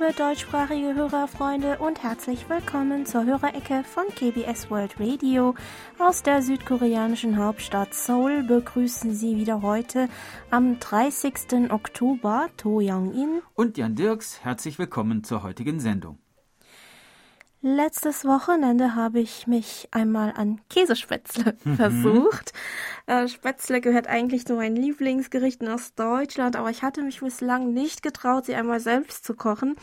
liebe deutschsprachige Hörerfreunde und herzlich willkommen zur Hörerecke von KBS World Radio. Aus der südkoreanischen Hauptstadt Seoul begrüßen Sie wieder heute am 30. Oktober To Young-in und Jan Dirks. Herzlich willkommen zur heutigen Sendung. Letztes Wochenende habe ich mich einmal an Käsespätzle mhm. versucht. Äh, Spätzle gehört eigentlich zu meinen Lieblingsgerichten aus Deutschland, aber ich hatte mich bislang nicht getraut, sie einmal selbst zu kochen.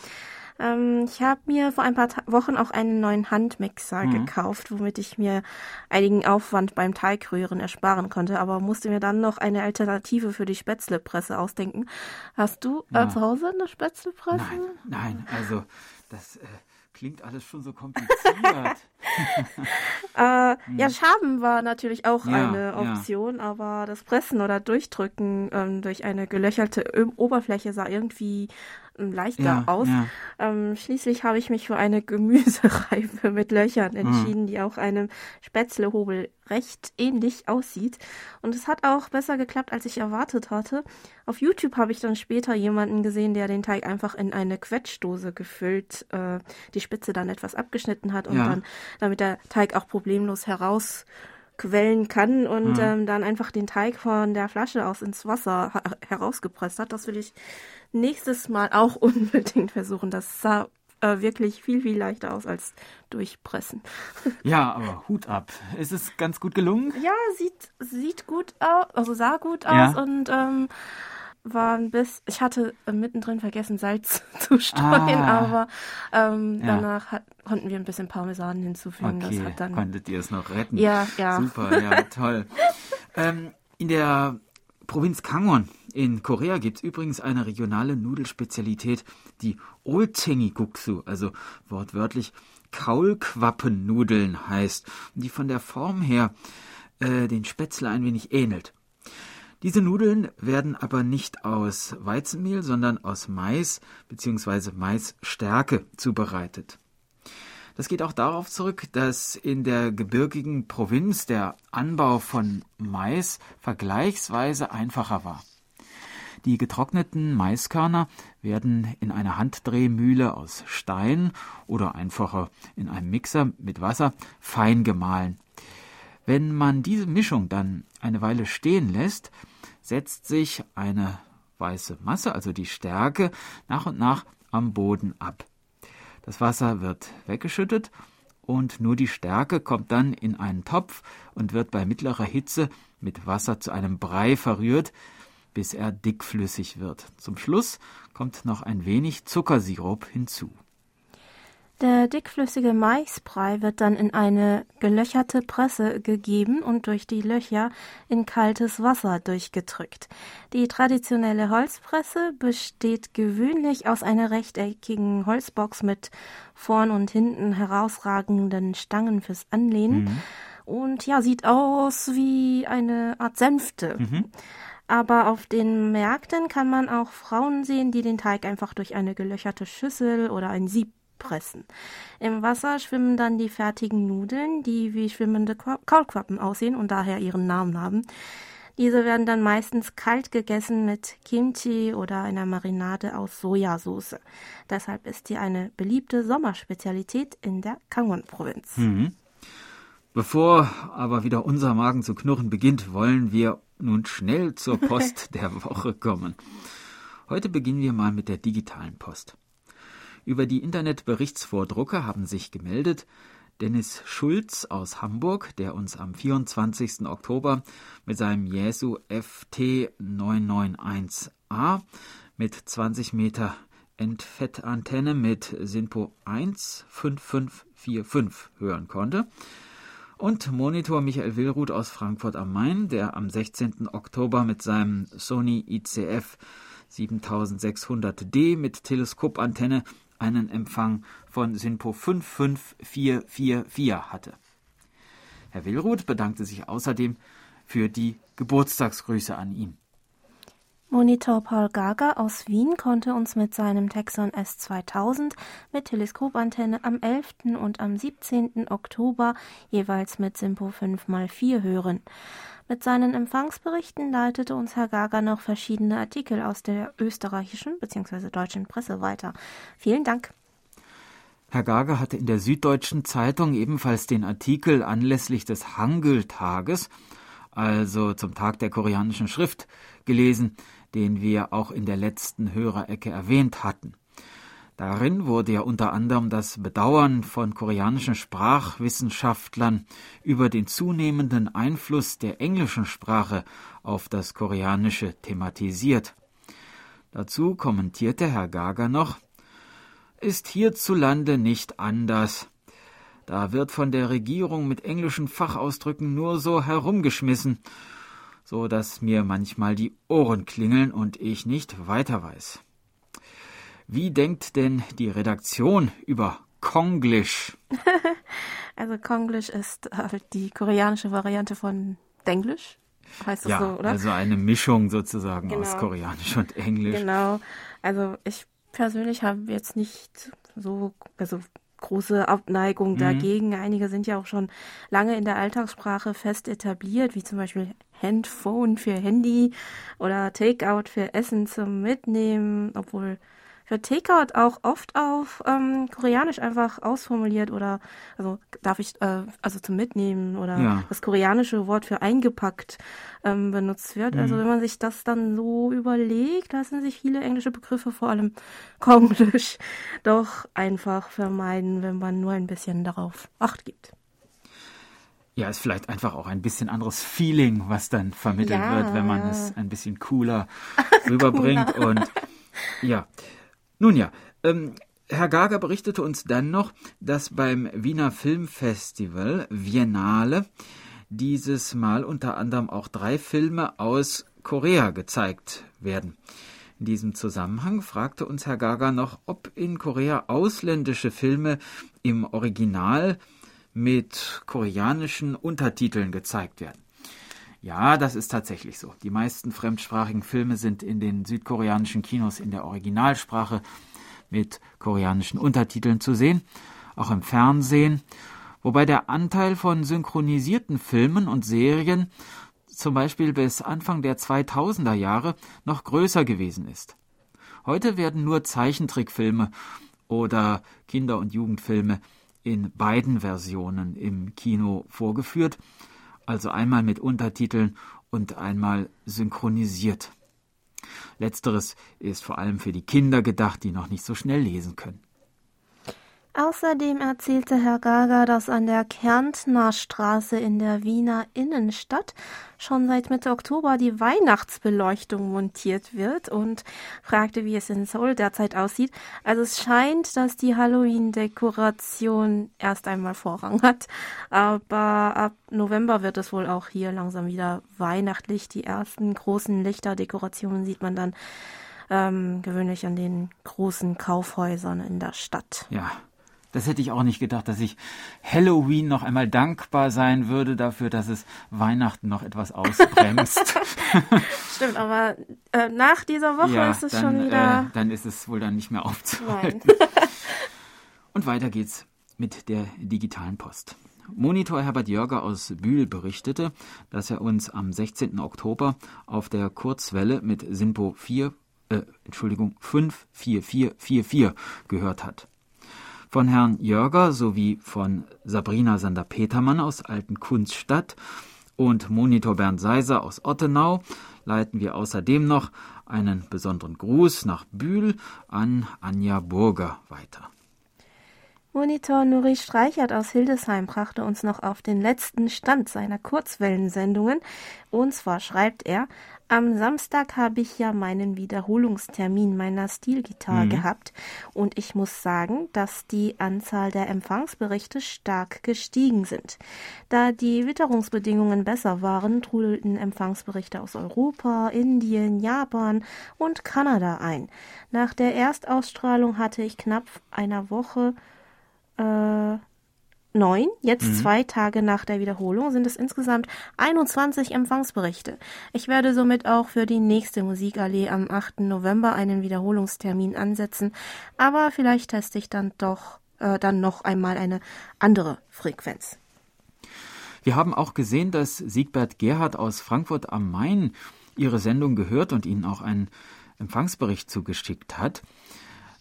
Ähm, ich habe mir vor ein paar Ta Wochen auch einen neuen Handmixer mhm. gekauft, womit ich mir einigen Aufwand beim Teigrühren ersparen konnte, aber musste mir dann noch eine Alternative für die Spätzlepresse ausdenken. Hast du äh, ja. zu Hause eine Spätzlepresse? Nein, nein, also das... Äh klingt alles schon so kompliziert. äh, hm. Ja, Schaben war natürlich auch ja, eine Option, ja. aber das Pressen oder Durchdrücken ähm, durch eine gelöcherte Oberfläche sah irgendwie leichter ja, aus. Ja. Ähm, schließlich habe ich mich für eine Gemüsereife mit Löchern hm. entschieden, mhm. die auch einem Spätzlehobel recht ähnlich aussieht. Und es hat auch besser geklappt, als ich erwartet hatte. Auf YouTube habe ich dann später jemanden gesehen, der den Teig einfach in eine Quetschdose gefüllt, äh, die Spitze dann etwas abgeschnitten hat und ja. dann, damit der Teig auch problemlos heraus quellen kann und mhm. ähm, dann einfach den Teig von der Flasche aus ins Wasser herausgepresst hat. Das will ich nächstes Mal auch unbedingt versuchen. Das sah äh, wirklich viel, viel leichter aus als durchpressen. Ja, aber Hut ab. Ist es ganz gut gelungen? Ja, sieht, sieht gut aus, also sah gut aus ja. und ähm, war ein bisschen, ich hatte äh, mittendrin vergessen, Salz zu streuen, ah, aber ähm, ja. danach hat, konnten wir ein bisschen Parmesan hinzufügen. Okay, das hat dann, konntet ihr es noch retten? Ja, ja. Super, ja, toll. ähm, in der Provinz Kangon in Korea gibt es übrigens eine regionale Nudelspezialität, die Olchengi-Guksu, also wortwörtlich Kaulquappennudeln heißt, die von der Form her äh, den Spätzle ein wenig ähnelt. Diese Nudeln werden aber nicht aus Weizenmehl, sondern aus Mais bzw. Maisstärke zubereitet. Das geht auch darauf zurück, dass in der gebirgigen Provinz der Anbau von Mais vergleichsweise einfacher war. Die getrockneten Maiskörner werden in einer Handdrehmühle aus Stein oder einfacher in einem Mixer mit Wasser fein gemahlen. Wenn man diese Mischung dann eine Weile stehen lässt, setzt sich eine weiße Masse, also die Stärke, nach und nach am Boden ab. Das Wasser wird weggeschüttet und nur die Stärke kommt dann in einen Topf und wird bei mittlerer Hitze mit Wasser zu einem Brei verrührt, bis er dickflüssig wird. Zum Schluss kommt noch ein wenig Zuckersirup hinzu. Der dickflüssige Maisbrei wird dann in eine gelöcherte Presse gegeben und durch die Löcher in kaltes Wasser durchgedrückt. Die traditionelle Holzpresse besteht gewöhnlich aus einer rechteckigen Holzbox mit vorn und hinten herausragenden Stangen fürs Anlehnen. Mhm. Und ja, sieht aus wie eine Art Sänfte. Mhm. Aber auf den Märkten kann man auch Frauen sehen, die den Teig einfach durch eine gelöcherte Schüssel oder ein Sieb pressen. Im Wasser schwimmen dann die fertigen Nudeln, die wie schwimmende Kaulquappen aussehen und daher ihren Namen haben. Diese werden dann meistens kalt gegessen mit Kimchi oder einer Marinade aus Sojasauce. Deshalb ist sie eine beliebte Sommerspezialität in der Kangon-Provinz. Mhm. Bevor aber wieder unser Magen zu knurren beginnt, wollen wir nun schnell zur Post der Woche kommen. Heute beginnen wir mal mit der digitalen Post. Über die Internetberichtsvordrucke haben sich gemeldet Dennis Schulz aus Hamburg, der uns am 24. Oktober mit seinem Jesu FT 991A mit 20 Meter Endfettantenne mit SINPO 15545 hören konnte. Und Monitor Michael Willruth aus Frankfurt am Main, der am 16. Oktober mit seinem Sony ICF 7600D mit Teleskopantenne einen Empfang von SINPO 55444 hatte. Herr Willruth bedankte sich außerdem für die Geburtstagsgrüße an ihn. Monitor Paul Gaga aus Wien konnte uns mit seinem Texon S2000 mit Teleskopantenne am 11. und am 17. Oktober jeweils mit Simpo 5x4 hören. Mit seinen Empfangsberichten leitete uns Herr Gaga noch verschiedene Artikel aus der österreichischen bzw. deutschen Presse weiter. Vielen Dank. Herr Gaga hatte in der Süddeutschen Zeitung ebenfalls den Artikel anlässlich des Hangul-Tages, also zum Tag der koreanischen Schrift, gelesen, den wir auch in der letzten Hörerecke erwähnt hatten. Darin wurde ja unter anderem das Bedauern von koreanischen Sprachwissenschaftlern über den zunehmenden Einfluss der englischen Sprache auf das Koreanische thematisiert. Dazu kommentierte Herr Gager noch, ist hierzulande nicht anders. Da wird von der Regierung mit englischen Fachausdrücken nur so herumgeschmissen so dass mir manchmal die Ohren klingeln und ich nicht weiter weiß. Wie denkt denn die Redaktion über Konglish? also Konglish ist halt die koreanische Variante von Denglisch. Heißt das ja, so, oder? Also eine Mischung sozusagen genau. aus Koreanisch und Englisch. Genau. Also ich persönlich habe jetzt nicht so, also große Abneigung mhm. dagegen. Einige sind ja auch schon lange in der Alltagssprache fest etabliert, wie zum Beispiel Handphone für Handy oder Takeout für Essen zum Mitnehmen, obwohl für Takeout auch oft auf ähm, Koreanisch einfach ausformuliert oder also darf ich äh, also zum Mitnehmen oder ja. das koreanische Wort für eingepackt ähm, benutzt wird. Also mhm. Also wenn man sich das dann so überlegt, lassen sich viele englische Begriffe, vor allem Konglisch, doch einfach vermeiden, wenn man nur ein bisschen darauf Acht gibt. Ja, ist vielleicht einfach auch ein bisschen anderes Feeling, was dann vermittelt ja, wird, wenn man es ein bisschen cooler rüberbringt. und ja, nun ja, ähm, Herr Gager berichtete uns dann noch, dass beim Wiener Filmfestival Viennale dieses Mal unter anderem auch drei Filme aus Korea gezeigt werden. In diesem Zusammenhang fragte uns Herr Gaga noch, ob in Korea ausländische Filme im Original mit koreanischen Untertiteln gezeigt werden. Ja, das ist tatsächlich so. Die meisten fremdsprachigen Filme sind in den südkoreanischen Kinos in der Originalsprache mit koreanischen Untertiteln zu sehen, auch im Fernsehen, wobei der Anteil von synchronisierten Filmen und Serien zum Beispiel bis Anfang der 2000er Jahre noch größer gewesen ist. Heute werden nur Zeichentrickfilme oder Kinder- und Jugendfilme in beiden Versionen im Kino vorgeführt, also einmal mit Untertiteln und einmal synchronisiert. Letzteres ist vor allem für die Kinder gedacht, die noch nicht so schnell lesen können. Außerdem erzählte Herr Gaga, dass an der Kärntner Straße in der Wiener Innenstadt schon seit Mitte Oktober die Weihnachtsbeleuchtung montiert wird und fragte, wie es in Seoul derzeit aussieht. Also es scheint, dass die Halloween-Dekoration erst einmal Vorrang hat, aber ab November wird es wohl auch hier langsam wieder weihnachtlich. Die ersten großen Lichterdekorationen sieht man dann ähm, gewöhnlich an den großen Kaufhäusern in der Stadt. Ja, das hätte ich auch nicht gedacht, dass ich Halloween noch einmal dankbar sein würde dafür, dass es Weihnachten noch etwas ausbremst. Stimmt, aber äh, nach dieser Woche ja, ist es dann, schon wieder. Äh, dann ist es wohl dann nicht mehr aufzuhalten. Und weiter geht's mit der digitalen Post. Monitor Herbert Jörger aus Bühl berichtete, dass er uns am 16. Oktober auf der Kurzwelle mit Sinpo 4, äh, Entschuldigung, 54444 gehört hat. Von Herrn Jörger sowie von Sabrina Sander-Petermann aus Alten Kunststadt und Monitor Bernd Seiser aus Ottenau leiten wir außerdem noch einen besonderen Gruß nach Bühl an Anja Burger weiter. Monitor Nuri Streichert aus Hildesheim brachte uns noch auf den letzten Stand seiner Kurzwellensendungen. Und zwar schreibt er, am Samstag habe ich ja meinen Wiederholungstermin meiner Stilgitarre mhm. gehabt und ich muss sagen, dass die Anzahl der Empfangsberichte stark gestiegen sind. Da die Witterungsbedingungen besser waren, trudelten Empfangsberichte aus Europa, Indien, Japan und Kanada ein. Nach der Erstausstrahlung hatte ich knapp einer Woche äh, neun. Jetzt mhm. zwei Tage nach der Wiederholung sind es insgesamt 21 Empfangsberichte. Ich werde somit auch für die nächste Musikallee am 8. November einen Wiederholungstermin ansetzen, aber vielleicht teste ich dann doch äh, dann noch einmal eine andere Frequenz. Wir haben auch gesehen, dass Siegbert Gerhard aus Frankfurt am Main Ihre Sendung gehört und Ihnen auch einen Empfangsbericht zugeschickt hat.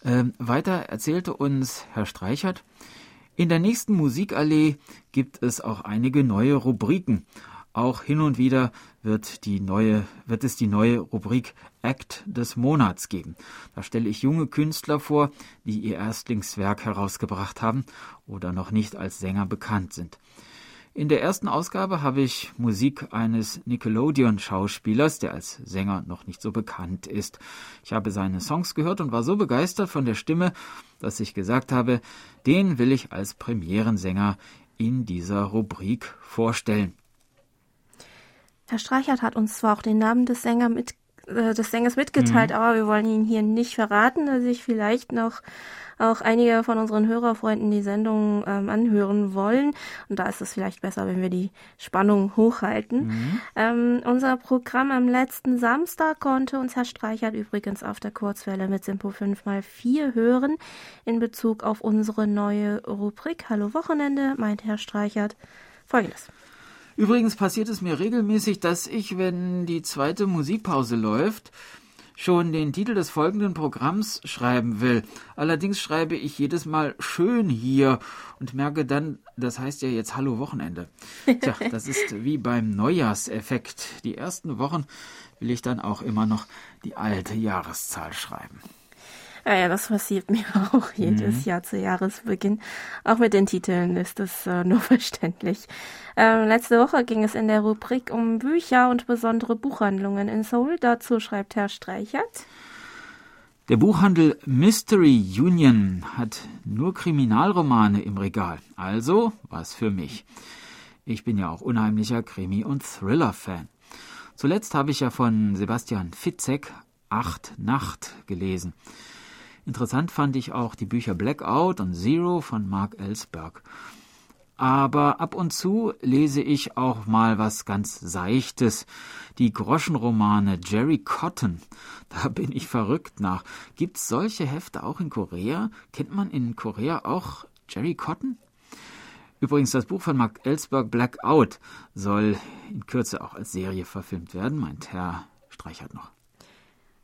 Ähm, weiter erzählte uns Herr Streichert, in der nächsten Musikallee gibt es auch einige neue Rubriken. Auch hin und wieder wird, die neue, wird es die neue Rubrik Act des Monats geben. Da stelle ich junge Künstler vor, die ihr Erstlingswerk herausgebracht haben oder noch nicht als Sänger bekannt sind. In der ersten Ausgabe habe ich Musik eines Nickelodeon-Schauspielers, der als Sänger noch nicht so bekannt ist. Ich habe seine Songs gehört und war so begeistert von der Stimme, dass ich gesagt habe, den will ich als Premierensänger in dieser Rubrik vorstellen. Herr Streichert hat uns zwar auch den Namen des, Sänger mit, äh, des Sängers mitgeteilt, mhm. aber wir wollen ihn hier nicht verraten, dass ich vielleicht noch auch einige von unseren Hörerfreunden die Sendung ähm, anhören wollen. Und da ist es vielleicht besser, wenn wir die Spannung hochhalten. Mhm. Ähm, unser Programm am letzten Samstag konnte uns Herr Streichert übrigens auf der Kurzwelle mit Simpo 5x4 hören in Bezug auf unsere neue Rubrik Hallo Wochenende, meint Herr Streichert folgendes. Übrigens passiert es mir regelmäßig, dass ich, wenn die zweite Musikpause läuft, schon den Titel des folgenden Programms schreiben will. Allerdings schreibe ich jedes Mal schön hier und merke dann, das heißt ja jetzt Hallo Wochenende. Tja, das ist wie beim Neujahrseffekt. Die ersten Wochen will ich dann auch immer noch die alte Jahreszahl schreiben. Ja, ja, das passiert mir auch jedes mhm. Jahr zu Jahresbeginn. Auch mit den Titeln ist es äh, nur verständlich. Ähm, letzte Woche ging es in der Rubrik um Bücher und besondere Buchhandlungen in Seoul. Dazu schreibt Herr Streichert. Der Buchhandel Mystery Union hat nur Kriminalromane im Regal. Also was für mich. Ich bin ja auch unheimlicher Krimi- und Thriller-Fan. Zuletzt habe ich ja von Sebastian Fitzek Acht Nacht gelesen. Interessant fand ich auch die Bücher Blackout und Zero von Mark Ellsberg. Aber ab und zu lese ich auch mal was ganz Seichtes. Die Groschenromane Jerry Cotton. Da bin ich verrückt nach. Gibt's solche Hefte auch in Korea? Kennt man in Korea auch Jerry Cotton? Übrigens, das Buch von Mark Ellsberg Blackout soll in Kürze auch als Serie verfilmt werden, meint Herr Streichert noch.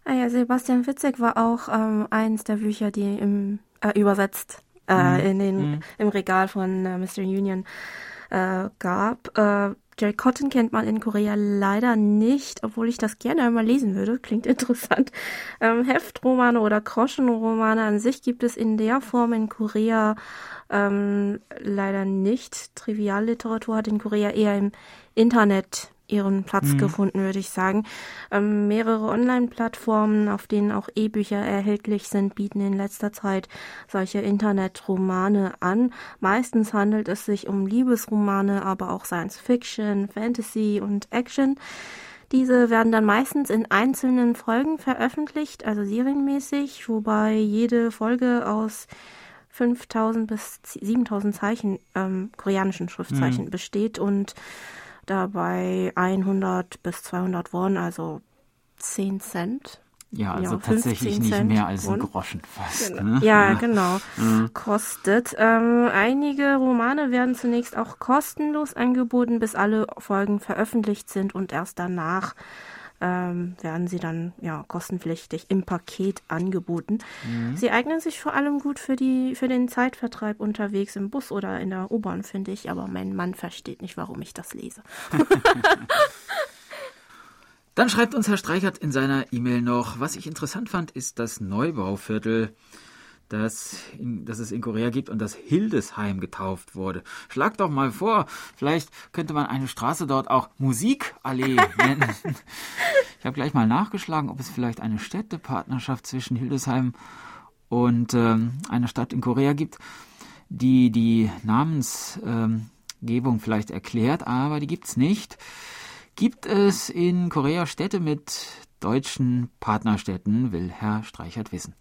Ah ja, Sebastian Fitzek war auch ähm, eins der Bücher, die im, äh, übersetzt äh, mhm. in den, mhm. im Regal von äh, Mr. Union äh, gab. Äh, Jerry Cotton kennt man in Korea leider nicht, obwohl ich das gerne einmal lesen würde. Klingt interessant. Ähm, Heftromane oder Groschenromane an sich gibt es in der Form in Korea ähm, leider nicht. Trivialliteratur hat in Korea eher im Internet ihren Platz mhm. gefunden, würde ich sagen. Ähm, mehrere Online-Plattformen, auf denen auch E-Bücher erhältlich sind, bieten in letzter Zeit solche Internetromane an. Meistens handelt es sich um Liebesromane, aber auch Science Fiction, Fantasy und Action. Diese werden dann meistens in einzelnen Folgen veröffentlicht, also serienmäßig, wobei jede Folge aus 5000 bis 7000 Zeichen, ähm, koreanischen Schriftzeichen mhm. besteht und dabei 100 bis 200 Won, also 10 Cent. Ja, also ja, tatsächlich nicht Cent mehr als ein Groschen fast. Genau. Ne? Ja, ja, genau. Mhm. Kostet. Ähm, einige Romane werden zunächst auch kostenlos angeboten, bis alle Folgen veröffentlicht sind und erst danach ähm, werden sie dann ja kostenpflichtig im Paket angeboten. Mhm. Sie eignen sich vor allem gut für die für den Zeitvertreib unterwegs im Bus oder in der U-Bahn, finde ich. Aber mein Mann versteht nicht, warum ich das lese. Dann schreibt uns Herr Streichert in seiner E-Mail noch, was ich interessant fand, ist das Neubauviertel das, in, das es in Korea gibt und das Hildesheim getauft wurde. Schlag doch mal vor, vielleicht könnte man eine Straße dort auch Musikallee nennen. ich habe gleich mal nachgeschlagen, ob es vielleicht eine Städtepartnerschaft zwischen Hildesheim und ähm, einer Stadt in Korea gibt, die die Namensgebung ähm, vielleicht erklärt, aber die gibt es nicht. Gibt es in Korea Städte mit deutschen Partnerstädten, will Herr Streichert wissen.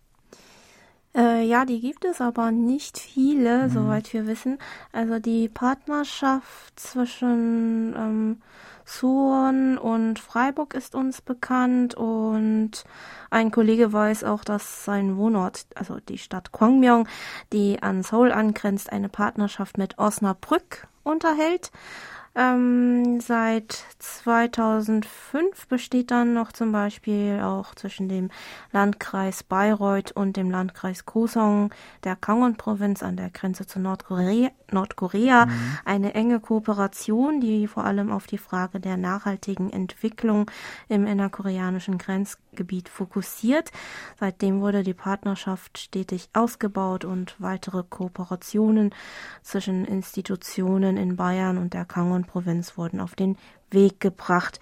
Äh, ja, die gibt es aber nicht viele, mhm. soweit wir wissen. Also die Partnerschaft zwischen ähm, Suwon und Freiburg ist uns bekannt und ein Kollege weiß auch, dass sein Wohnort, also die Stadt Kwangmyong, die an Seoul angrenzt, eine Partnerschaft mit Osnabrück unterhält. Ähm, seit 2005 besteht dann noch zum Beispiel auch zwischen dem Landkreis Bayreuth und dem Landkreis Kusong der Kangon-Provinz an der Grenze zu Nordkorea, Nordkorea mhm. eine enge Kooperation, die vor allem auf die Frage der nachhaltigen Entwicklung im innerkoreanischen Grenzgebiet fokussiert. Seitdem wurde die Partnerschaft stetig ausgebaut und weitere Kooperationen zwischen Institutionen in Bayern und der Kangon-Provinz wurden auf den Weg gebracht.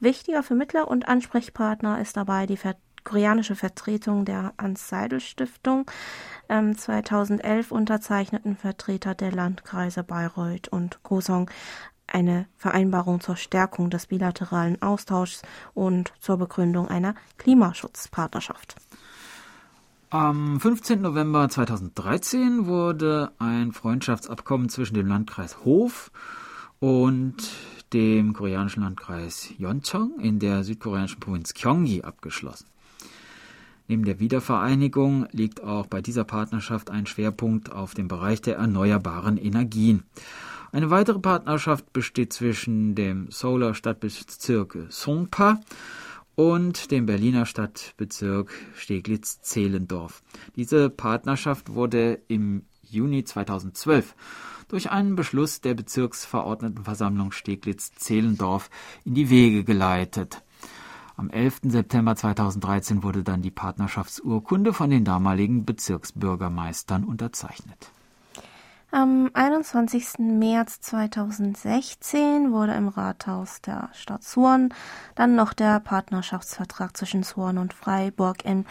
Wichtiger Vermittler und Ansprechpartner ist dabei die Ver koreanische Vertretung der Hans-Seidel-Stiftung, ähm, 2011 unterzeichneten Vertreter der Landkreise Bayreuth und Kosong eine Vereinbarung zur Stärkung des bilateralen Austauschs und zur Begründung einer Klimaschutzpartnerschaft. Am 15. November 2013 wurde ein Freundschaftsabkommen zwischen dem Landkreis Hof und dem koreanischen Landkreis Yeoncheong in der südkoreanischen Provinz Gyeonggi abgeschlossen. Neben der Wiedervereinigung liegt auch bei dieser Partnerschaft ein Schwerpunkt auf dem Bereich der erneuerbaren Energien. Eine weitere Partnerschaft besteht zwischen dem Solar Stadtbezirk Songpa und dem Berliner Stadtbezirk Steglitz-Zehlendorf. Diese Partnerschaft wurde im Juni 2012 durch einen Beschluss der Bezirksverordnetenversammlung Steglitz-Zehlendorf in die Wege geleitet. Am 11. September 2013 wurde dann die Partnerschaftsurkunde von den damaligen Bezirksbürgermeistern unterzeichnet. Am 21. März 2016 wurde im Rathaus der Stadt Suwon dann noch der Partnerschaftsvertrag zwischen Suwon und Freiburg in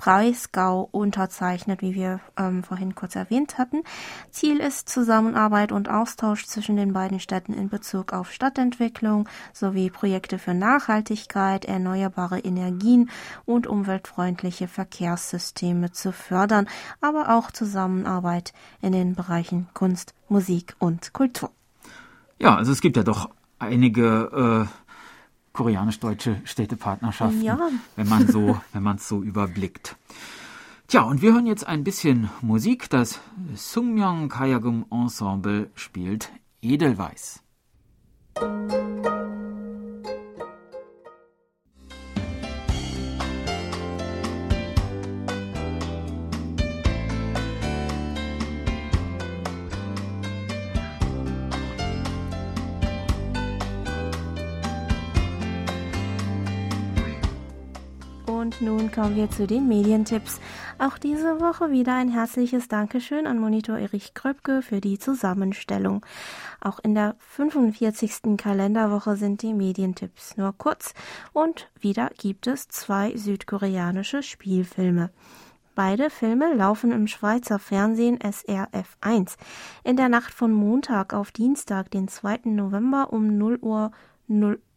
Breisgau unterzeichnet, wie wir ähm, vorhin kurz erwähnt hatten. Ziel ist Zusammenarbeit und Austausch zwischen den beiden Städten in Bezug auf Stadtentwicklung sowie Projekte für Nachhaltigkeit, erneuerbare Energien und umweltfreundliche Verkehrssysteme zu fördern, aber auch Zusammenarbeit in den Bereichen Kunst, Musik und Kultur. Ja, also es gibt ja doch einige äh, koreanisch-deutsche Städtepartnerschaften, ja. wenn man so, wenn man es so überblickt. Tja, und wir hören jetzt ein bisschen Musik. Das Sungmyeong Kayagum Ensemble spielt Edelweiß. Musik nun kommen wir zu den Medientipps. Auch diese Woche wieder ein herzliches Dankeschön an Monitor Erich Kröpke für die Zusammenstellung. Auch in der 45. Kalenderwoche sind die Medientipps nur kurz und wieder gibt es zwei südkoreanische Spielfilme. Beide Filme laufen im Schweizer Fernsehen SRF 1. In der Nacht von Montag auf Dienstag, den 2. November um 0 Uhr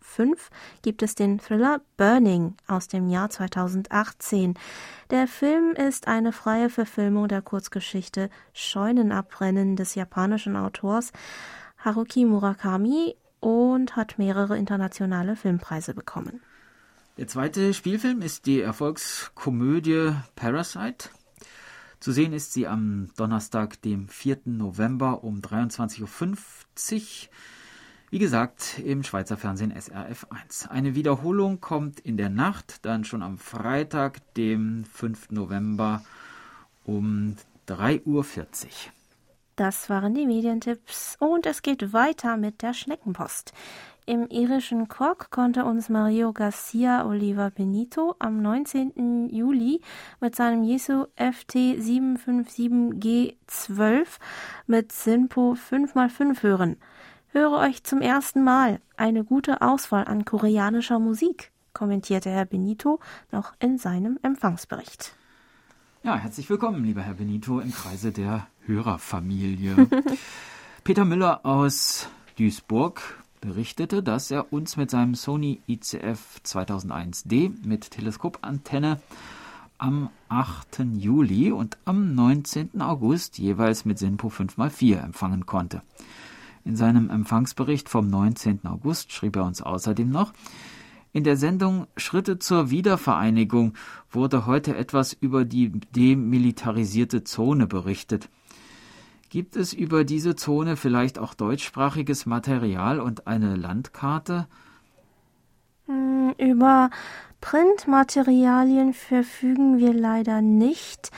05 gibt es den Thriller Burning aus dem Jahr 2018. Der Film ist eine freie Verfilmung der Kurzgeschichte Scheunenabbrennen des japanischen Autors Haruki Murakami und hat mehrere internationale Filmpreise bekommen. Der zweite Spielfilm ist die Erfolgskomödie Parasite. Zu sehen ist sie am Donnerstag, dem 4. November um 23.50 Uhr wie gesagt, im Schweizer Fernsehen SRF 1. Eine Wiederholung kommt in der Nacht, dann schon am Freitag, dem 5. November um 3.40 Uhr. Das waren die Medientipps und es geht weiter mit der Schneckenpost. Im irischen Cork konnte uns Mario Garcia Oliva Benito am 19. Juli mit seinem Jesu FT 757G12 mit Sinpo 5x5 hören höre euch zum ersten Mal eine gute Auswahl an koreanischer Musik, kommentierte Herr Benito noch in seinem Empfangsbericht. Ja, herzlich willkommen, lieber Herr Benito, im Kreise der Hörerfamilie. Peter Müller aus Duisburg berichtete, dass er uns mit seinem Sony ICF 2001D mit Teleskopantenne am 8. Juli und am 19. August jeweils mit SINPO 5x4 empfangen konnte. In seinem Empfangsbericht vom 19. August schrieb er uns außerdem noch, in der Sendung Schritte zur Wiedervereinigung wurde heute etwas über die demilitarisierte Zone berichtet. Gibt es über diese Zone vielleicht auch deutschsprachiges Material und eine Landkarte? Hm, über Printmaterialien verfügen wir leider nicht.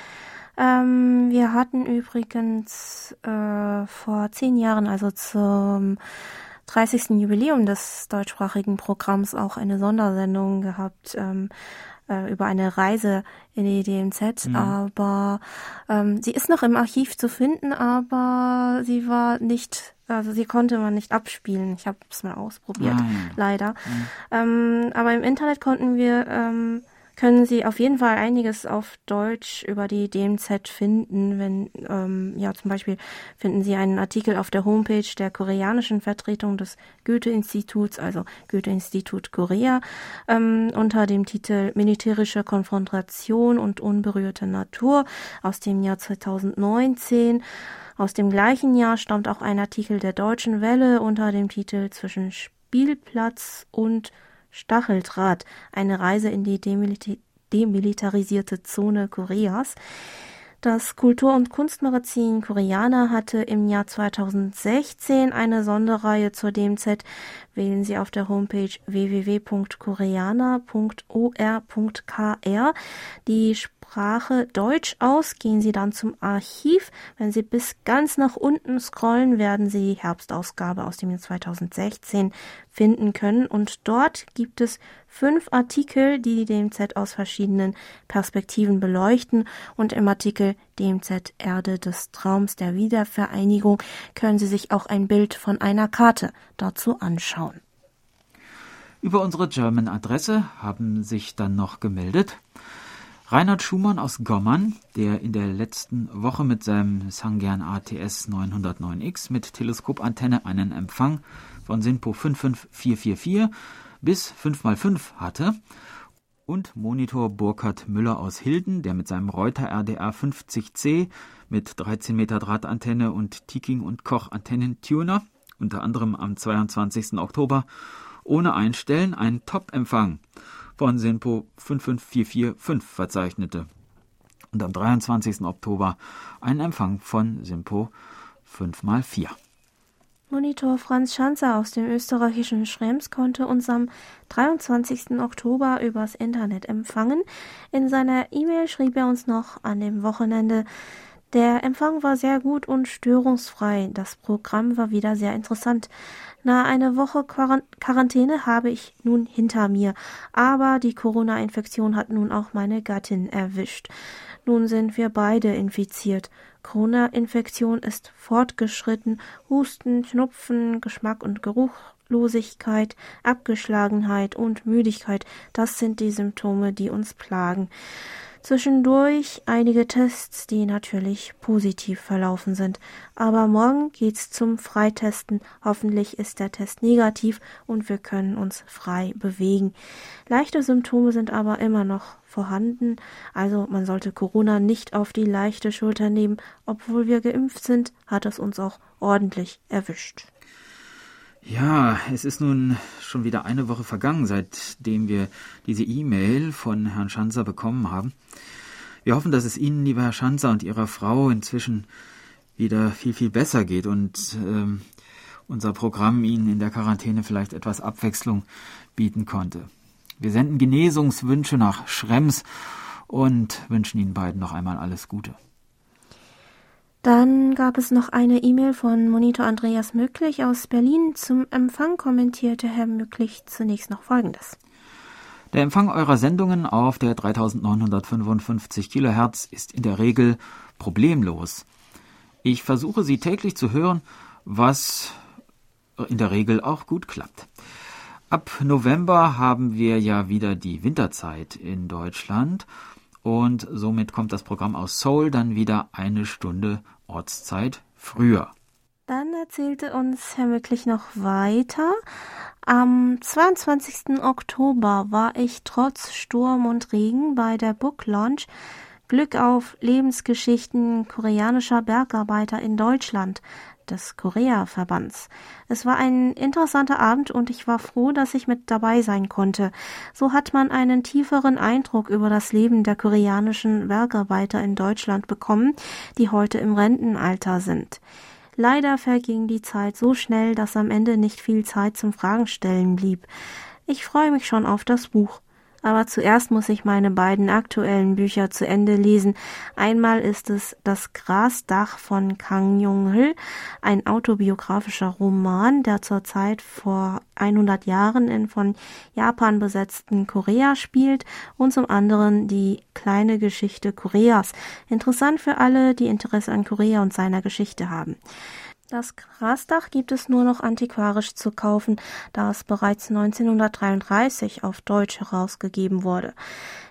Ähm, wir hatten übrigens äh, vor zehn Jahren, also zum 30. Jubiläum des deutschsprachigen Programms, auch eine Sondersendung gehabt. Ähm, äh, über eine Reise in die DMZ, mhm. aber ähm, sie ist noch im Archiv zu finden, aber sie war nicht, also sie konnte man nicht abspielen. Ich habe es mal ausprobiert, Nein. leider. Mhm. Ähm, aber im Internet konnten wir ähm, können Sie auf jeden Fall einiges auf Deutsch über die DMZ finden. Wenn, ähm, ja, zum Beispiel finden Sie einen Artikel auf der Homepage der koreanischen Vertretung des Goethe-Instituts, also Goethe-Institut Korea, ähm, unter dem Titel Militärische Konfrontation und unberührte Natur aus dem Jahr 2019. Aus dem gleichen Jahr stammt auch ein Artikel der Deutschen Welle unter dem Titel Zwischen Spielplatz und Stacheldraht, eine Reise in die demilitarisierte Zone Koreas. Das Kultur- und Kunstmagazin Koreaner hatte im Jahr 2016 eine Sonderreihe zur DMZ. Wählen Sie auf der Homepage www.koreaner.or.kr die Sprache Deutsch aus, gehen Sie dann zum Archiv. Wenn Sie bis ganz nach unten scrollen, werden Sie die Herbstausgabe aus dem Jahr 2016 finden können. Und dort gibt es fünf Artikel, die die DMZ aus verschiedenen Perspektiven beleuchten. Und im Artikel DMZ Erde des Traums der Wiedervereinigung können Sie sich auch ein Bild von einer Karte dazu anschauen. Über unsere German-Adresse haben sich dann noch gemeldet Reinhard Schumann aus Gommern, der in der letzten Woche mit seinem Sangern ATS 909X mit Teleskopantenne einen Empfang von SINPO 55444 bis 5x5 hatte, und Monitor Burkhard Müller aus Hilden, der mit seinem Reuter RDR 50C mit 13 Meter Drahtantenne und Tiking und Koch Antennentuner unter anderem am 22. Oktober ohne Einstellen einen Top-Empfang von SINPO 55445 verzeichnete und am 23. Oktober einen Empfang von SINPO 5x4. Monitor Franz Schanzer aus dem österreichischen Schrems konnte uns am 23. Oktober übers Internet empfangen. In seiner E-Mail schrieb er uns noch an dem Wochenende, der Empfang war sehr gut und störungsfrei. Das Programm war wieder sehr interessant. Na, eine Woche Quarantäne habe ich nun hinter mir, aber die Corona-Infektion hat nun auch meine Gattin erwischt. Nun sind wir beide infiziert. Corona-Infektion ist fortgeschritten. Husten, Schnupfen, Geschmack und Geruchlosigkeit, Abgeschlagenheit und Müdigkeit, das sind die Symptome, die uns plagen. Zwischendurch einige Tests, die natürlich positiv verlaufen sind. Aber morgen geht's zum Freitesten. Hoffentlich ist der Test negativ und wir können uns frei bewegen. Leichte Symptome sind aber immer noch vorhanden. Also man sollte Corona nicht auf die leichte Schulter nehmen. Obwohl wir geimpft sind, hat es uns auch ordentlich erwischt. Ja, es ist nun schon wieder eine Woche vergangen, seitdem wir diese E-Mail von Herrn Schanzer bekommen haben. Wir hoffen, dass es Ihnen, lieber Herr Schanzer, und Ihrer Frau inzwischen wieder viel, viel besser geht und ähm, unser Programm Ihnen in der Quarantäne vielleicht etwas Abwechslung bieten konnte. Wir senden Genesungswünsche nach Schrems und wünschen Ihnen beiden noch einmal alles Gute. Dann gab es noch eine E-Mail von Monitor Andreas Möglich aus Berlin. Zum Empfang kommentierte Herr Möglich zunächst noch Folgendes. Der Empfang eurer Sendungen auf der 3955 Kilohertz ist in der Regel problemlos. Ich versuche sie täglich zu hören, was in der Regel auch gut klappt. Ab November haben wir ja wieder die Winterzeit in Deutschland und somit kommt das Programm aus Seoul dann wieder eine Stunde Ortszeit früher. Dann erzählte uns Herr Möglich noch weiter. Am 22. Oktober war ich trotz Sturm und Regen bei der Book Launch Glück auf Lebensgeschichten koreanischer Bergarbeiter in Deutschland des Korea-Verbands. Es war ein interessanter Abend und ich war froh, dass ich mit dabei sein konnte. So hat man einen tieferen Eindruck über das Leben der koreanischen Bergarbeiter in Deutschland bekommen, die heute im Rentenalter sind. Leider verging die Zeit so schnell, dass am Ende nicht viel Zeit zum Fragen stellen blieb. Ich freue mich schon auf das Buch aber zuerst muss ich meine beiden aktuellen Bücher zu Ende lesen. Einmal ist es Das Grasdach von Kang Jung-hil, ein autobiografischer Roman, der zurzeit vor 100 Jahren in von Japan besetzten Korea spielt und zum anderen die kleine Geschichte Koreas. Interessant für alle, die Interesse an Korea und seiner Geschichte haben. Das Grasdach gibt es nur noch antiquarisch zu kaufen, da es bereits 1933 auf Deutsch herausgegeben wurde.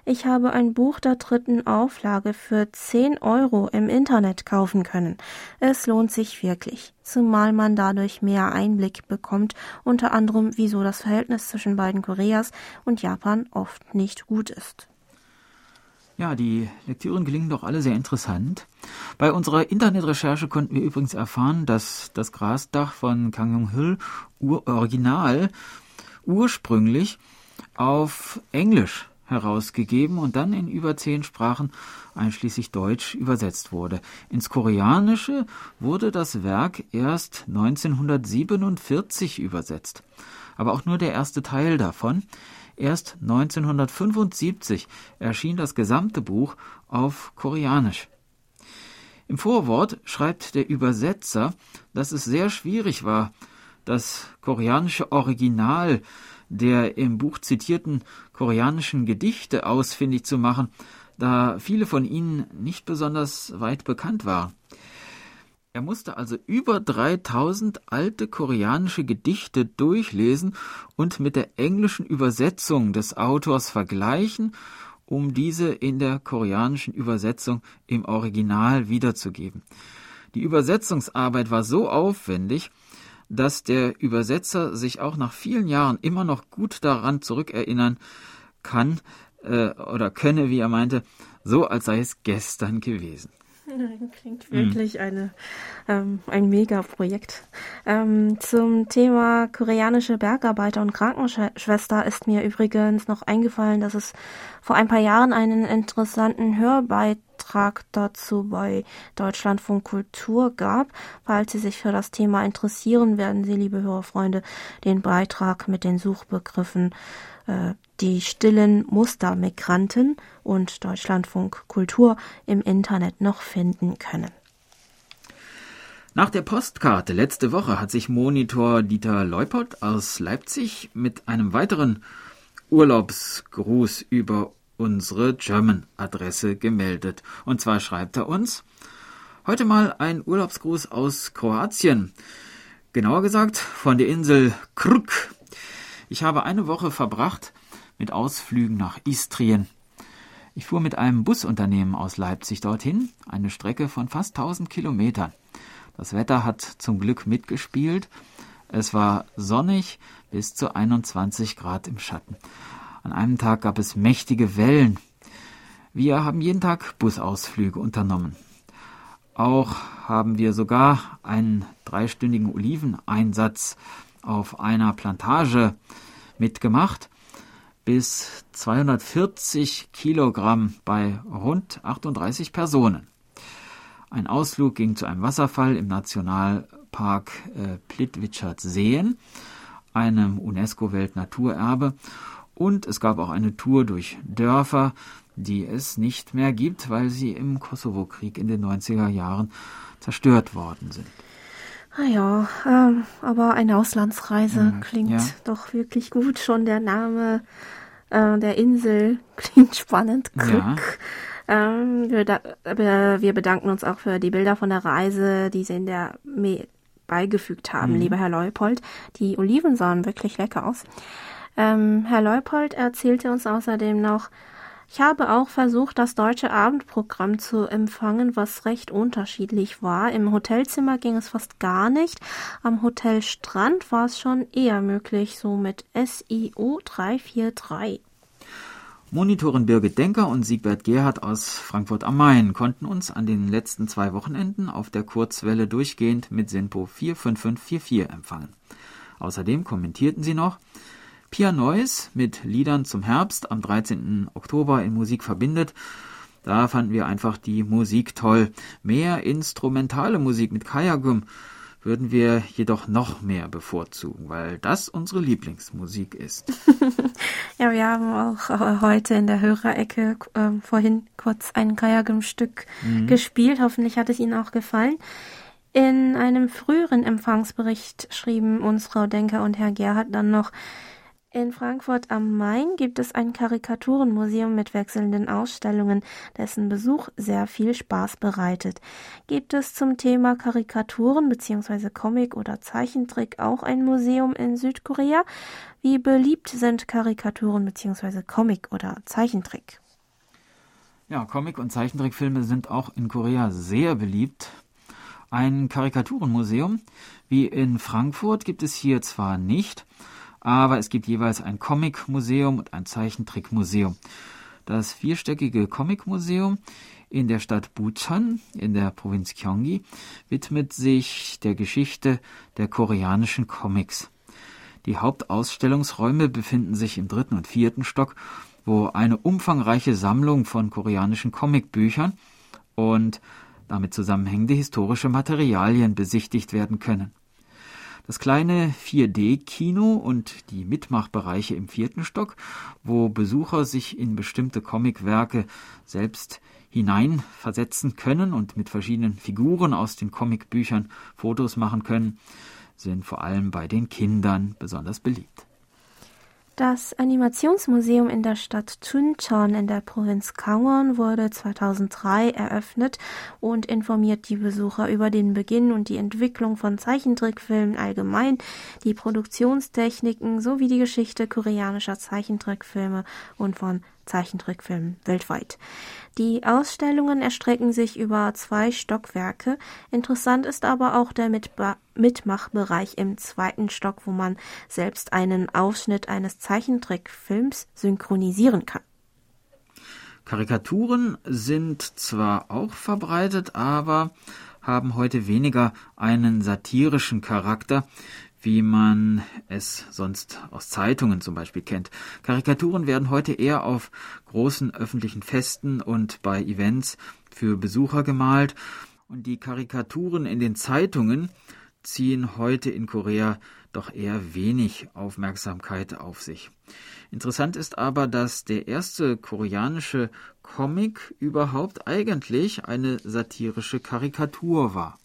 Ich habe ein Buch der dritten Auflage für 10 Euro im Internet kaufen können. Es lohnt sich wirklich, zumal man dadurch mehr Einblick bekommt, unter anderem wieso das Verhältnis zwischen beiden Koreas und Japan oft nicht gut ist. Ja, die Lektüren gelingen doch alle sehr interessant. Bei unserer Internetrecherche konnten wir übrigens erfahren, dass das Grasdach von Kang Jong-hil original ursprünglich auf Englisch herausgegeben und dann in über zehn Sprachen, einschließlich Deutsch, übersetzt wurde. Ins Koreanische wurde das Werk erst 1947 übersetzt, aber auch nur der erste Teil davon. Erst 1975 erschien das gesamte Buch auf Koreanisch. Im Vorwort schreibt der Übersetzer, dass es sehr schwierig war, das koreanische Original der im Buch zitierten koreanischen Gedichte ausfindig zu machen, da viele von ihnen nicht besonders weit bekannt waren. Er musste also über 3000 alte koreanische Gedichte durchlesen und mit der englischen Übersetzung des Autors vergleichen, um diese in der koreanischen Übersetzung im Original wiederzugeben. Die Übersetzungsarbeit war so aufwendig, dass der Übersetzer sich auch nach vielen Jahren immer noch gut daran zurückerinnern kann äh, oder könne, wie er meinte, so als sei es gestern gewesen. Klingt wirklich mhm. eine, ähm, ein Mega-Projekt. Ähm, zum Thema koreanische Bergarbeiter und Krankenschwester ist mir übrigens noch eingefallen, dass es vor ein paar Jahren einen interessanten Hörbeitrag dazu bei Deutschlandfunk Kultur gab. Falls Sie sich für das Thema interessieren, werden Sie, liebe Hörerfreunde, den Beitrag mit den Suchbegriffen äh, die stillen Mustermigranten und Deutschlandfunk Kultur im Internet noch finden können. Nach der Postkarte letzte Woche hat sich Monitor Dieter Leupert aus Leipzig mit einem weiteren Urlaubsgruß über unsere German-Adresse gemeldet. Und zwar schreibt er uns heute mal ein Urlaubsgruß aus Kroatien. Genauer gesagt von der Insel Krk. Ich habe eine Woche verbracht mit Ausflügen nach Istrien. Ich fuhr mit einem Busunternehmen aus Leipzig dorthin, eine Strecke von fast 1000 Kilometern. Das Wetter hat zum Glück mitgespielt. Es war sonnig bis zu 21 Grad im Schatten. An einem Tag gab es mächtige Wellen. Wir haben jeden Tag Busausflüge unternommen. Auch haben wir sogar einen dreistündigen Oliveneinsatz auf einer Plantage mitgemacht bis 240 Kilogramm bei rund 38 Personen. Ein Ausflug ging zu einem Wasserfall im Nationalpark äh, Plitvichert Seen, einem UNESCO-Weltnaturerbe, und es gab auch eine Tour durch Dörfer, die es nicht mehr gibt, weil sie im Kosovo-Krieg in den 90er Jahren zerstört worden sind. Ah ja, ähm, aber eine Auslandsreise mhm, klingt ja. doch wirklich gut. Schon der Name äh, der Insel klingt spannend. Glück. Ja. Ähm, wir, wir, bedanken uns auch für die Bilder von der Reise, die Sie in der Mail beigefügt haben, mhm. lieber Herr Leupold. Die Oliven sahen wirklich lecker aus. Ähm, Herr Leupold erzählte uns außerdem noch, Ich habe auch versucht, das deutsche Abendprogramm zu empfangen, was recht unterschiedlich war. Im Hotelzimmer ging es fast gar nicht. Am Hotel Strand war es schon eher möglich, so mit SIO 343. Monitorin Birgit Denker und Siegbert Gerhard aus Frankfurt am Main konnten uns an den letzten zwei Wochenenden auf der Kurzwelle durchgehend mit Sinpo 45544 empfangen. Außerdem kommentierten sie noch, Pia Neuss mit Liedern zum Herbst am 13. Oktober in Musik verbindet. Da fanden wir einfach die Musik toll. Mehr instrumentale Musik mit Kayagum würden wir jedoch noch mehr bevorzugen, weil das unsere Lieblingsmusik ist. ja, wir haben auch äh, heute in der Hörerecke äh, vorhin kurz ein Kajagum-Stück mhm. gespielt. Hoffentlich hat es Ihnen auch gefallen. In einem früheren Empfangsbericht schrieben uns Frau Denker und Herr Gerhard dann noch, in Frankfurt am Main gibt es ein Karikaturenmuseum mit wechselnden Ausstellungen, dessen Besuch sehr viel Spaß bereitet. Gibt es zum Thema Karikaturen bzw. Comic oder Zeichentrick auch ein Museum in Südkorea? Wie beliebt sind Karikaturen bzw. Comic oder Zeichentrick? Ja, Comic- und Zeichentrickfilme sind auch in Korea sehr beliebt. Ein Karikaturenmuseum wie in Frankfurt gibt es hier zwar nicht, aber es gibt jeweils ein Comic-Museum und ein Zeichentrickmuseum. Das vierstöckige Comic-Museum in der Stadt Bucheon in der Provinz Gyeonggi widmet sich der Geschichte der koreanischen Comics. Die Hauptausstellungsräume befinden sich im dritten und vierten Stock, wo eine umfangreiche Sammlung von koreanischen Comicbüchern und damit zusammenhängende historische Materialien besichtigt werden können. Das kleine 4D-Kino und die Mitmachbereiche im vierten Stock, wo Besucher sich in bestimmte Comicwerke selbst hineinversetzen können und mit verschiedenen Figuren aus den Comicbüchern Fotos machen können, sind vor allem bei den Kindern besonders beliebt. Das Animationsmuseum in der Stadt Chuncheon in der Provinz Gangwon wurde 2003 eröffnet und informiert die Besucher über den Beginn und die Entwicklung von Zeichentrickfilmen allgemein, die Produktionstechniken sowie die Geschichte koreanischer Zeichentrickfilme und von Zeichentrickfilmen weltweit. Die Ausstellungen erstrecken sich über zwei Stockwerke. Interessant ist aber auch der Mitba Mitmachbereich im zweiten Stock, wo man selbst einen Ausschnitt eines Zeichentrickfilms synchronisieren kann. Karikaturen sind zwar auch verbreitet, aber haben heute weniger einen satirischen Charakter, wie man es sonst aus Zeitungen zum Beispiel kennt. Karikaturen werden heute eher auf großen öffentlichen Festen und bei Events für Besucher gemalt und die Karikaturen in den Zeitungen ziehen heute in Korea doch eher wenig Aufmerksamkeit auf sich. Interessant ist aber, dass der erste koreanische Comic überhaupt eigentlich eine satirische Karikatur war.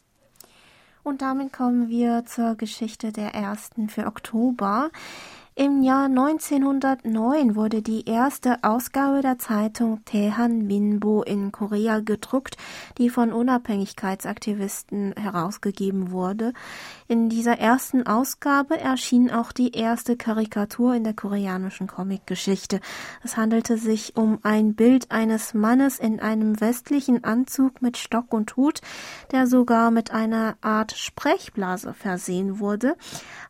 Und damit kommen wir zur Geschichte der ersten für Oktober. Im Jahr 1909 wurde die erste Ausgabe der Zeitung Tehan Minbo in Korea gedruckt, die von Unabhängigkeitsaktivisten herausgegeben wurde. In dieser ersten Ausgabe erschien auch die erste Karikatur in der koreanischen Comicgeschichte. Es handelte sich um ein Bild eines Mannes in einem westlichen Anzug mit Stock und Hut, der sogar mit einer Art Sprechblase versehen wurde.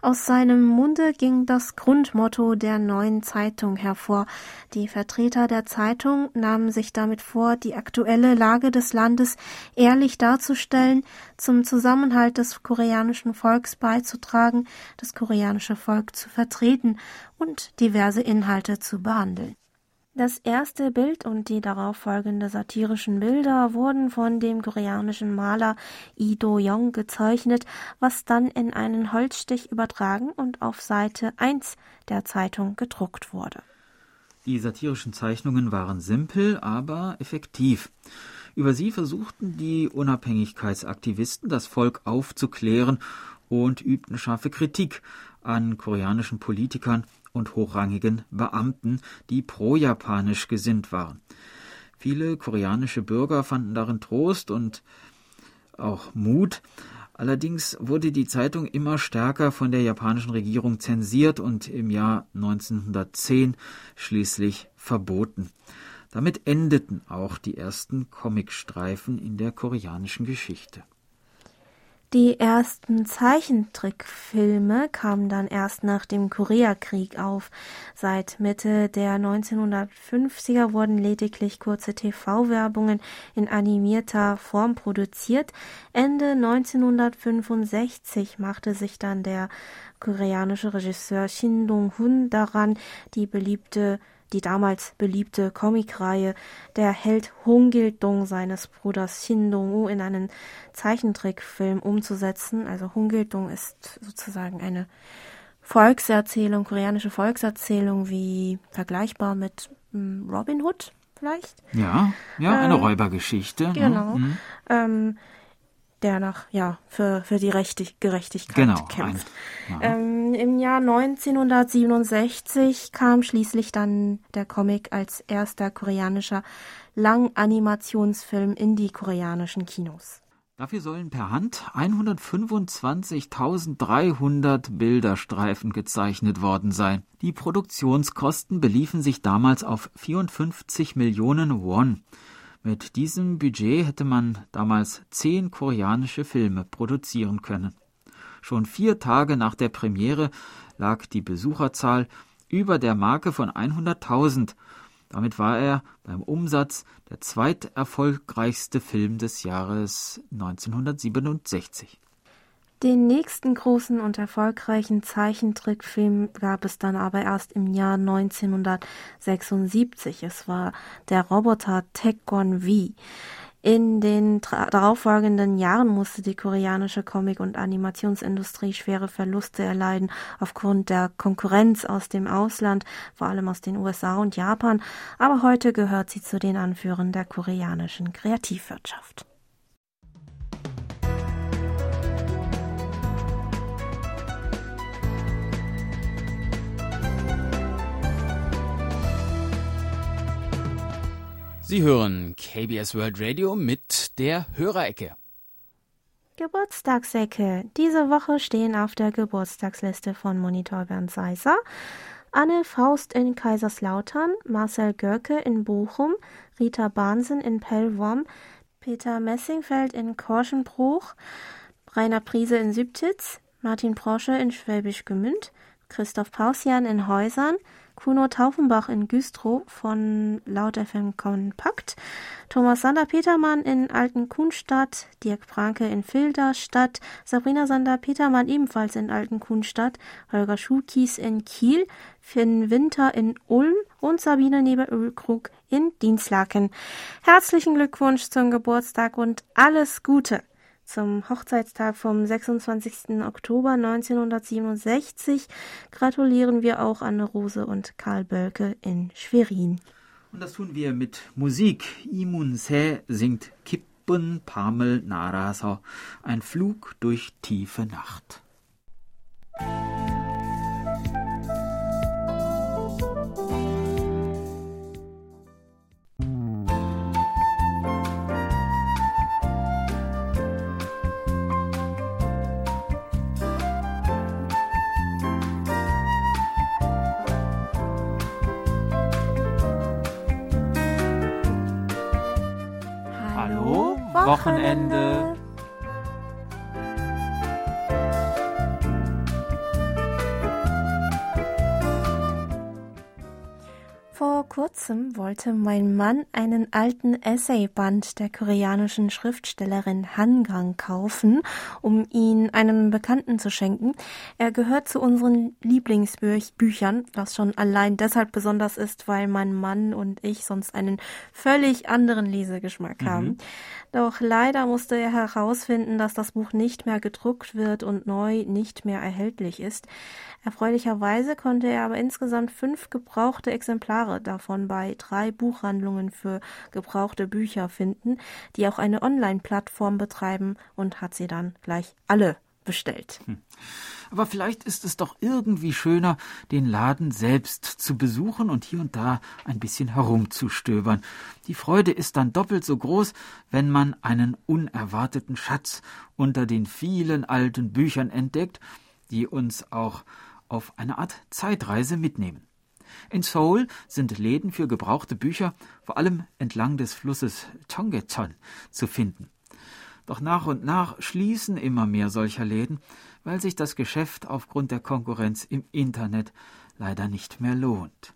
Aus seinem Munde ging das Grund Grundmotto der neuen Zeitung hervor. Die Vertreter der Zeitung nahmen sich damit vor, die aktuelle Lage des Landes ehrlich darzustellen, zum Zusammenhalt des koreanischen Volks beizutragen, das koreanische Volk zu vertreten und diverse Inhalte zu behandeln. Das erste Bild und die darauf folgenden satirischen Bilder wurden von dem koreanischen Maler Lee Do-young gezeichnet, was dann in einen Holzstich übertragen und auf Seite 1 der Zeitung gedruckt wurde. Die satirischen Zeichnungen waren simpel, aber effektiv. Über sie versuchten die Unabhängigkeitsaktivisten das Volk aufzuklären und übten scharfe Kritik an koreanischen Politikern und hochrangigen Beamten, die pro-japanisch gesinnt waren. Viele koreanische Bürger fanden darin Trost und auch Mut. Allerdings wurde die Zeitung immer stärker von der japanischen Regierung zensiert und im Jahr 1910 schließlich verboten. Damit endeten auch die ersten Comicstreifen in der koreanischen Geschichte. Die ersten Zeichentrickfilme kamen dann erst nach dem Koreakrieg auf. Seit Mitte der 1950er wurden lediglich kurze TV-Werbungen in animierter Form produziert. Ende 1965 machte sich dann der koreanische Regisseur Shin Dong-hun daran, die beliebte die damals beliebte Comicreihe Der Held Hongil-dong seines Bruders Shin Dong-woo in einen Zeichentrickfilm umzusetzen. Also Hongil-dong ist sozusagen eine Volkserzählung, koreanische Volkserzählung, wie vergleichbar mit hm, Robin Hood vielleicht. Ja, ja, eine ähm, Räubergeschichte. Ne? Genau. Mhm. Ähm, der nach, ja, für, für die Rechtig Gerechtigkeit genau, kämpft. Ein, ähm, Im Jahr 1967 kam schließlich dann der Comic als erster koreanischer Langanimationsfilm in die koreanischen Kinos. Dafür sollen per Hand 125.300 Bilderstreifen gezeichnet worden sein. Die Produktionskosten beliefen sich damals auf 54 Millionen Won. Mit diesem Budget hätte man damals zehn koreanische Filme produzieren können. Schon vier Tage nach der Premiere lag die Besucherzahl über der Marke von 100.000. Damit war er beim Umsatz der zweiterfolgreichste Film des Jahres 1967. Den nächsten großen und erfolgreichen Zeichentrickfilm gab es dann aber erst im Jahr 1976. Es war der Roboter Tekkon V. In den darauffolgenden Jahren musste die koreanische Comic- und Animationsindustrie schwere Verluste erleiden aufgrund der Konkurrenz aus dem Ausland, vor allem aus den USA und Japan, aber heute gehört sie zu den Anführern der koreanischen Kreativwirtschaft. Sie hören KBS World Radio mit der Hörerecke. Geburtstagsecke. Diese Woche stehen auf der Geburtstagsliste von Monitor Bernd Seiser Anne Faust in Kaiserslautern, Marcel Görke in Bochum, Rita Bahnsen in Pellworm, Peter Messingfeld in Korschenbruch, Rainer Priese in Sübtitz, Martin Prosche in Schwäbisch Gmünd, Christoph Pausian in Häusern, Kuno Taufenbach in Güstrow von Laut FM Kompakt, Thomas Sander-Petermann in Altenkunstadt, Dirk Pranke in Filderstadt, Sabrina Sander-Petermann ebenfalls in Altenkunstadt, Holger Schulkies in Kiel, Finn Winter in Ulm. Und Sabine Neberölkrug in Dienstlaken. Herzlichen Glückwunsch zum Geburtstag und alles Gute! Zum Hochzeitstag vom 26. Oktober 1967 gratulieren wir auch Anne Rose und Karl Bölke in Schwerin. Und das tun wir mit Musik. Imun Se singt Kippen Pamel Narasau, ein Flug durch tiefe Nacht. Wochenende. Kurzem wollte mein Mann einen alten Essayband der koreanischen Schriftstellerin Han Gang kaufen, um ihn einem Bekannten zu schenken. Er gehört zu unseren Lieblingsbüchern, was schon allein deshalb besonders ist, weil mein Mann und ich sonst einen völlig anderen Lesegeschmack mhm. haben. Doch leider musste er herausfinden, dass das Buch nicht mehr gedruckt wird und neu nicht mehr erhältlich ist. Erfreulicherweise konnte er aber insgesamt fünf gebrauchte Exemplare davon bei drei Buchhandlungen für gebrauchte Bücher finden, die auch eine Online-Plattform betreiben und hat sie dann gleich alle bestellt. Hm. Aber vielleicht ist es doch irgendwie schöner, den Laden selbst zu besuchen und hier und da ein bisschen herumzustöbern. Die Freude ist dann doppelt so groß, wenn man einen unerwarteten Schatz unter den vielen alten Büchern entdeckt, die uns auch auf eine Art Zeitreise mitnehmen. In Seoul sind Läden für gebrauchte Bücher vor allem entlang des Flusses Chongecheon zu finden. Doch nach und nach schließen immer mehr solcher Läden, weil sich das Geschäft aufgrund der Konkurrenz im Internet leider nicht mehr lohnt.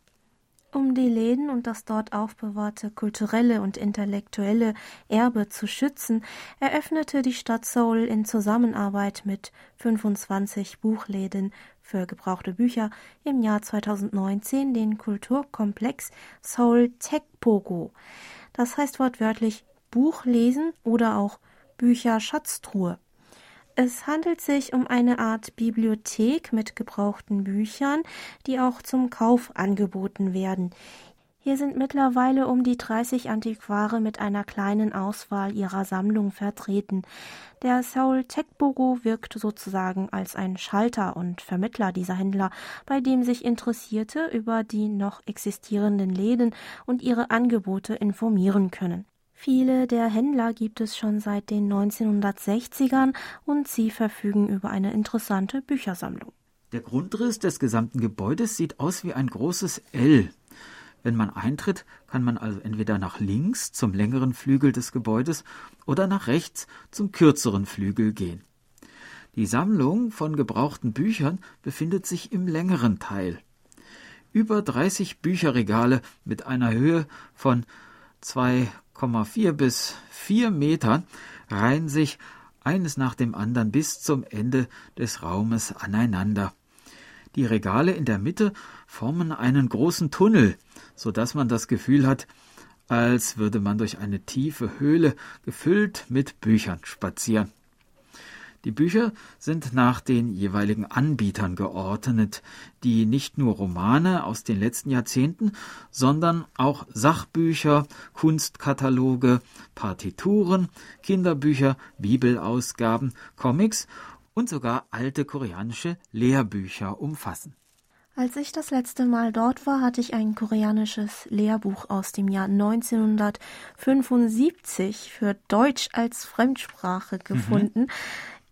Um die Läden und das dort aufbewahrte kulturelle und intellektuelle Erbe zu schützen, eröffnete die Stadt Seoul in Zusammenarbeit mit 25 Buchläden für gebrauchte Bücher im Jahr 2019 den Kulturkomplex Seoul Tekpogo. Das heißt wortwörtlich Buch lesen oder auch Bücherschatztruhe. Es handelt sich um eine Art Bibliothek mit gebrauchten Büchern, die auch zum Kauf angeboten werden. Hier sind mittlerweile um die 30 Antiquare mit einer kleinen Auswahl ihrer Sammlung vertreten. Der Seoul Tekbogo wirkt sozusagen als ein Schalter und Vermittler dieser Händler, bei dem sich Interessierte über die noch existierenden Läden und ihre Angebote informieren können. Viele der Händler gibt es schon seit den 1960ern und sie verfügen über eine interessante Büchersammlung. Der Grundriss des gesamten Gebäudes sieht aus wie ein großes L. Wenn man eintritt, kann man also entweder nach links zum längeren Flügel des Gebäudes oder nach rechts zum kürzeren Flügel gehen. Die Sammlung von gebrauchten Büchern befindet sich im längeren Teil. Über 30 Bücherregale mit einer Höhe von 2,4 bis 4 Metern reihen sich eines nach dem anderen bis zum Ende des Raumes aneinander. Die Regale in der Mitte formen einen großen Tunnel, so dass man das Gefühl hat, als würde man durch eine tiefe Höhle gefüllt mit Büchern spazieren. Die Bücher sind nach den jeweiligen Anbietern geordnet, die nicht nur Romane aus den letzten Jahrzehnten, sondern auch Sachbücher, Kunstkataloge, Partituren, Kinderbücher, Bibelausgaben, Comics und sogar alte koreanische Lehrbücher umfassen. Als ich das letzte Mal dort war, hatte ich ein koreanisches Lehrbuch aus dem Jahr 1975 für Deutsch als Fremdsprache mhm. gefunden. Mhm.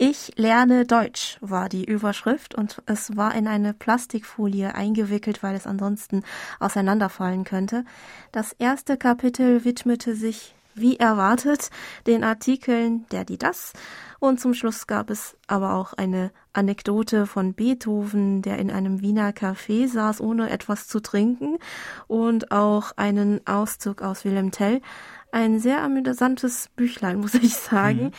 Ich lerne Deutsch war die Überschrift. Und es war in eine Plastikfolie eingewickelt, weil es ansonsten auseinanderfallen könnte. Das erste Kapitel widmete sich wie erwartet den Artikeln der die das und zum Schluss gab es aber auch eine Anekdote von Beethoven, der in einem Wiener Café saß, ohne etwas zu trinken. Und auch einen Auszug aus Wilhelm Tell, ein sehr amüsantes Büchlein, muss ich sagen. Mhm.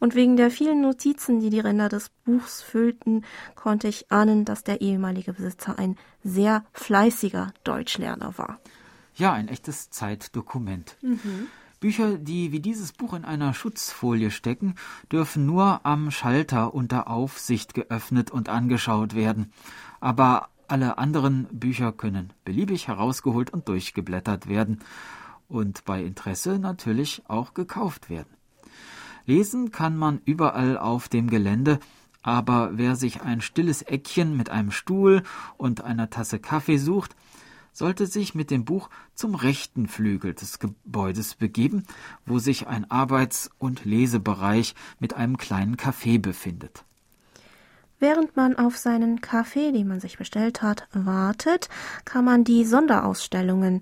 Und wegen der vielen Notizen, die die Ränder des Buchs füllten, konnte ich ahnen, dass der ehemalige Besitzer ein sehr fleißiger Deutschlerner war. Ja, ein echtes Zeitdokument. Mhm. Bücher, die wie dieses Buch in einer Schutzfolie stecken, dürfen nur am Schalter unter Aufsicht geöffnet und angeschaut werden. Aber alle anderen Bücher können beliebig herausgeholt und durchgeblättert werden und bei Interesse natürlich auch gekauft werden. Lesen kann man überall auf dem Gelände, aber wer sich ein stilles Eckchen mit einem Stuhl und einer Tasse Kaffee sucht, sollte sich mit dem Buch zum rechten Flügel des Gebäudes begeben, wo sich ein Arbeits- und Lesebereich mit einem kleinen Café befindet. Während man auf seinen Kaffee, den man sich bestellt hat, wartet, kann man die Sonderausstellungen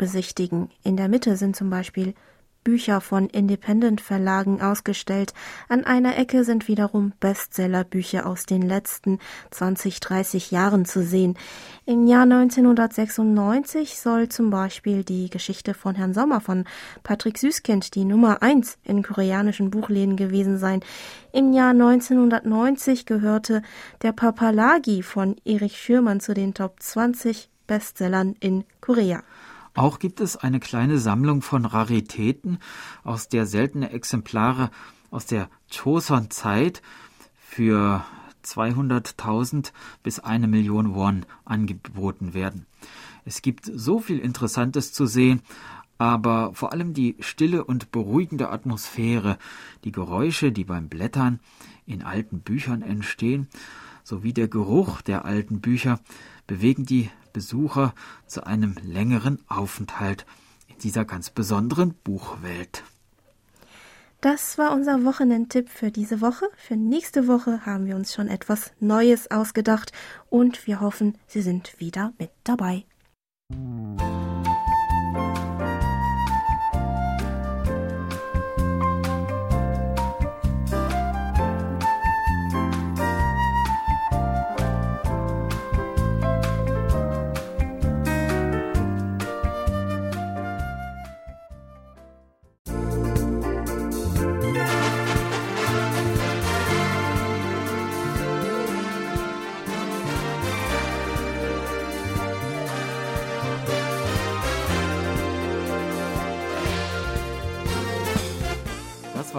besichtigen. In der Mitte sind zum Beispiel Bücher von Independent-Verlagen ausgestellt. An einer Ecke sind wiederum Bestsellerbücher aus den letzten 20, 30 Jahren zu sehen. Im Jahr 1996 soll zum Beispiel die Geschichte von Herrn Sommer von Patrick Süßkind die Nummer eins in koreanischen Buchläden gewesen sein. Im Jahr 1990 gehörte der Papalagi von Erich Schürmann zu den Top 20 Bestsellern in Korea. Auch gibt es eine kleine Sammlung von Raritäten, aus der seltene Exemplare aus der Choson-Zeit für 200.000 bis eine Million Won angeboten werden. Es gibt so viel Interessantes zu sehen, aber vor allem die stille und beruhigende Atmosphäre, die Geräusche, die beim Blättern in alten Büchern entstehen, sowie der Geruch der alten Bücher bewegen die Besucher zu einem längeren Aufenthalt in dieser ganz besonderen Buchwelt. Das war unser Wochenendtipp für diese Woche. Für nächste Woche haben wir uns schon etwas Neues ausgedacht und wir hoffen, Sie sind wieder mit dabei. Das